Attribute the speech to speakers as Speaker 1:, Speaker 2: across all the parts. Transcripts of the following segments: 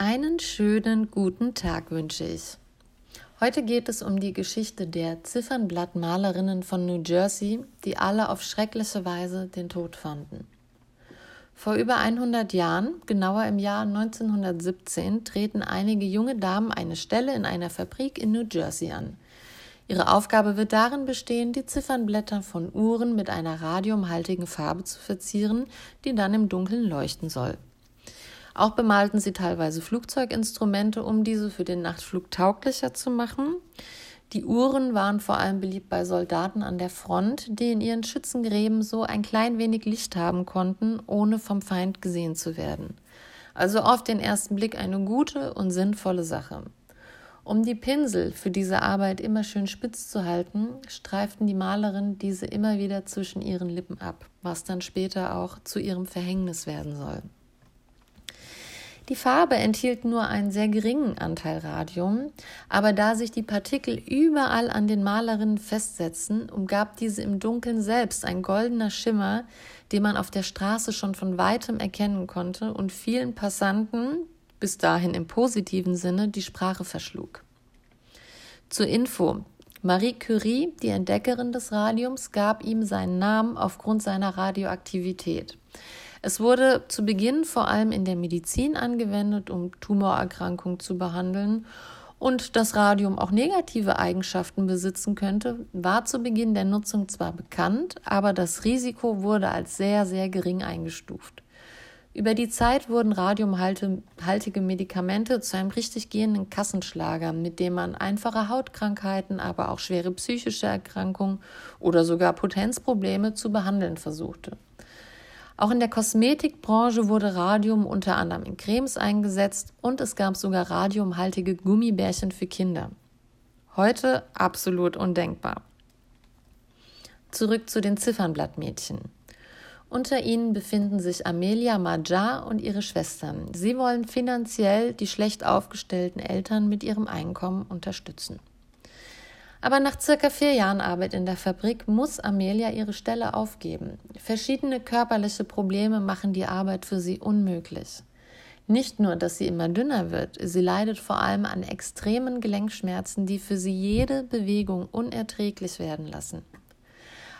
Speaker 1: Einen schönen guten Tag wünsche ich. Heute geht es um die Geschichte der Ziffernblattmalerinnen von New Jersey, die alle auf schreckliche Weise den Tod fanden. Vor über 100 Jahren, genauer im Jahr 1917, treten einige junge Damen eine Stelle in einer Fabrik in New Jersey an. Ihre Aufgabe wird darin bestehen, die Ziffernblätter von Uhren mit einer radiumhaltigen Farbe zu verzieren, die dann im Dunkeln leuchten soll. Auch bemalten sie teilweise Flugzeuginstrumente, um diese für den Nachtflug tauglicher zu machen. Die Uhren waren vor allem beliebt bei Soldaten an der Front, die in ihren Schützengräben so ein klein wenig Licht haben konnten, ohne vom Feind gesehen zu werden. Also auf den ersten Blick eine gute und sinnvolle Sache. Um die Pinsel für diese Arbeit immer schön spitz zu halten, streiften die Malerinnen diese immer wieder zwischen ihren Lippen ab, was dann später auch zu ihrem Verhängnis werden soll. Die Farbe enthielt nur einen sehr geringen Anteil Radium, aber da sich die Partikel überall an den Malerinnen festsetzen, umgab diese im Dunkeln selbst ein goldener Schimmer, den man auf der Straße schon von weitem erkennen konnte und vielen Passanten, bis dahin im positiven Sinne, die Sprache verschlug. Zur Info. Marie Curie, die Entdeckerin des Radiums, gab ihm seinen Namen aufgrund seiner Radioaktivität. Es wurde zu Beginn vor allem in der Medizin angewendet, um Tumorerkrankungen zu behandeln. Und dass Radium auch negative Eigenschaften besitzen könnte, war zu Beginn der Nutzung zwar bekannt, aber das Risiko wurde als sehr, sehr gering eingestuft. Über die Zeit wurden radiumhaltige Medikamente zu einem richtig gehenden Kassenschlager, mit dem man einfache Hautkrankheiten, aber auch schwere psychische Erkrankungen oder sogar Potenzprobleme zu behandeln versuchte. Auch in der Kosmetikbranche wurde Radium unter anderem in Cremes eingesetzt und es gab sogar radiumhaltige Gummibärchen für Kinder. Heute absolut undenkbar. Zurück zu den Ziffernblattmädchen. Unter ihnen befinden sich Amelia Majar und ihre Schwestern. Sie wollen finanziell die schlecht aufgestellten Eltern mit ihrem Einkommen unterstützen. Aber nach circa vier Jahren Arbeit in der Fabrik muss Amelia ihre Stelle aufgeben. Verschiedene körperliche Probleme machen die Arbeit für sie unmöglich. Nicht nur, dass sie immer dünner wird, sie leidet vor allem an extremen Gelenkschmerzen, die für sie jede Bewegung unerträglich werden lassen.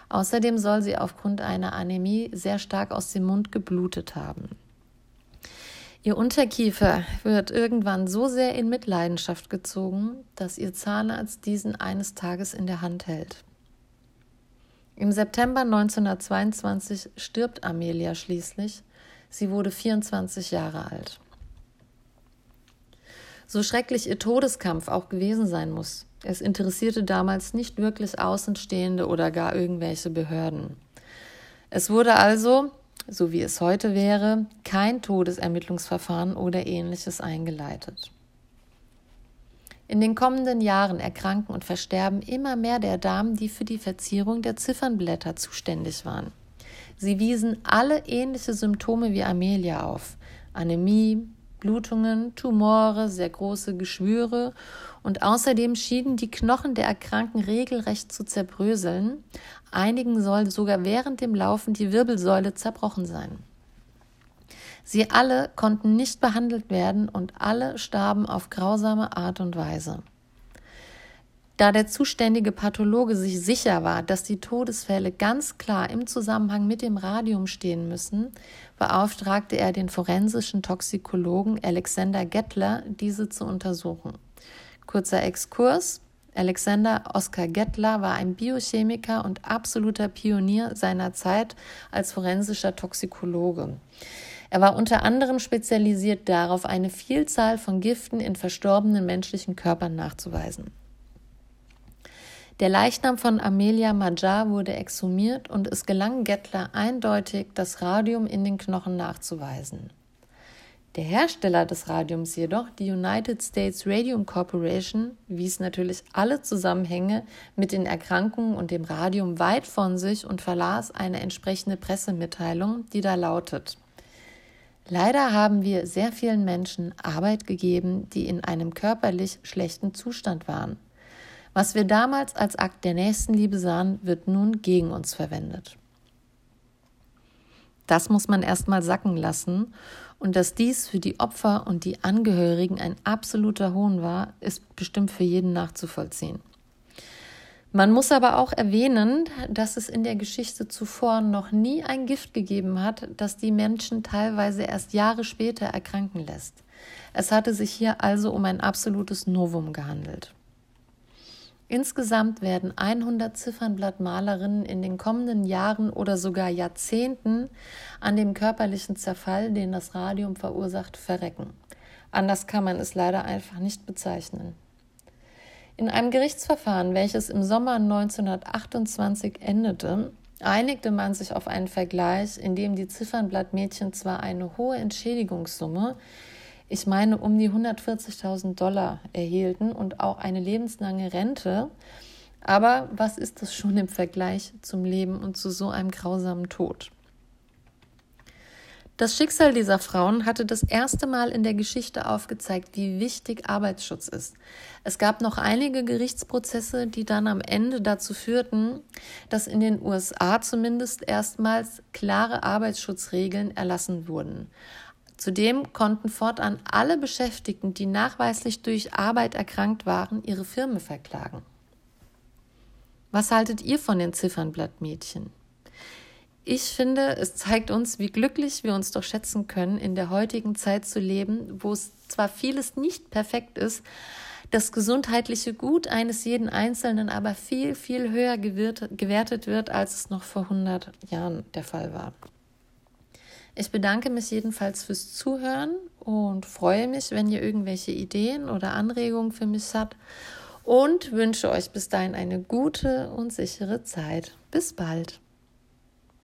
Speaker 1: Außerdem soll sie aufgrund einer Anämie sehr stark aus dem Mund geblutet haben. Ihr Unterkiefer wird irgendwann so sehr in Mitleidenschaft gezogen, dass ihr Zahnarzt diesen eines Tages in der Hand hält. Im September 1922 stirbt Amelia schließlich. Sie wurde 24 Jahre alt. So schrecklich ihr Todeskampf auch gewesen sein muss, es interessierte damals nicht wirklich Außenstehende oder gar irgendwelche Behörden. Es wurde also so wie es heute wäre, kein Todesermittlungsverfahren oder ähnliches eingeleitet. In den kommenden Jahren erkranken und versterben immer mehr der Damen, die für die Verzierung der Ziffernblätter zuständig waren. Sie wiesen alle ähnliche Symptome wie Amelia auf: Anämie, Blutungen, Tumore, sehr große Geschwüre und außerdem schienen die Knochen der Erkrankten regelrecht zu zerbröseln. Einigen soll sogar während dem Laufen die Wirbelsäule zerbrochen sein. Sie alle konnten nicht behandelt werden und alle starben auf grausame Art und Weise. Da der zuständige Pathologe sich sicher war, dass die Todesfälle ganz klar im Zusammenhang mit dem Radium stehen müssen, beauftragte er den forensischen Toxikologen Alexander Gettler, diese zu untersuchen. Kurzer Exkurs. Alexander Oskar Gettler war ein Biochemiker und absoluter Pionier seiner Zeit als forensischer Toxikologe. Er war unter anderem spezialisiert darauf, eine Vielzahl von Giften in verstorbenen menschlichen Körpern nachzuweisen. Der Leichnam von Amelia Majar wurde exhumiert und es gelang Gettler eindeutig, das Radium in den Knochen nachzuweisen. Der Hersteller des Radiums jedoch, die United States Radium Corporation, wies natürlich alle Zusammenhänge mit den Erkrankungen und dem Radium weit von sich und verlas eine entsprechende Pressemitteilung, die da lautet Leider haben wir sehr vielen Menschen Arbeit gegeben, die in einem körperlich schlechten Zustand waren. Was wir damals als Akt der Nächstenliebe sahen, wird nun gegen uns verwendet. Das muss man erstmal sacken lassen. Und dass dies für die Opfer und die Angehörigen ein absoluter Hohn war, ist bestimmt für jeden nachzuvollziehen. Man muss aber auch erwähnen, dass es in der Geschichte zuvor noch nie ein Gift gegeben hat, das die Menschen teilweise erst Jahre später erkranken lässt. Es hatte sich hier also um ein absolutes Novum gehandelt. Insgesamt werden 100 Ziffernblattmalerinnen in den kommenden Jahren oder sogar Jahrzehnten an dem körperlichen Zerfall, den das Radium verursacht, verrecken. Anders kann man es leider einfach nicht bezeichnen. In einem Gerichtsverfahren, welches im Sommer 1928 endete, einigte man sich auf einen Vergleich, in dem die Ziffernblattmädchen zwar eine hohe Entschädigungssumme, ich meine um die 140.000 Dollar erhielten und auch eine lebenslange Rente, aber was ist das schon im Vergleich zum Leben und zu so einem grausamen Tod? Das Schicksal dieser Frauen hatte das erste Mal in der Geschichte aufgezeigt, wie wichtig Arbeitsschutz ist. Es gab noch einige Gerichtsprozesse, die dann am Ende dazu führten, dass in den USA zumindest erstmals klare Arbeitsschutzregeln erlassen wurden. Zudem konnten fortan alle Beschäftigten, die nachweislich durch Arbeit erkrankt waren, ihre Firmen verklagen. Was haltet ihr von den Ziffernblattmädchen? Ich finde, es zeigt uns, wie glücklich wir uns doch schätzen können, in der heutigen Zeit zu leben, wo es zwar vieles nicht perfekt ist, das gesundheitliche Gut eines jeden Einzelnen aber viel, viel höher gewertet wird, als es noch vor 100 Jahren der Fall war. Ich bedanke mich jedenfalls fürs Zuhören und freue mich, wenn ihr irgendwelche Ideen oder Anregungen für mich habt und wünsche euch bis dahin eine gute und sichere Zeit. Bis bald.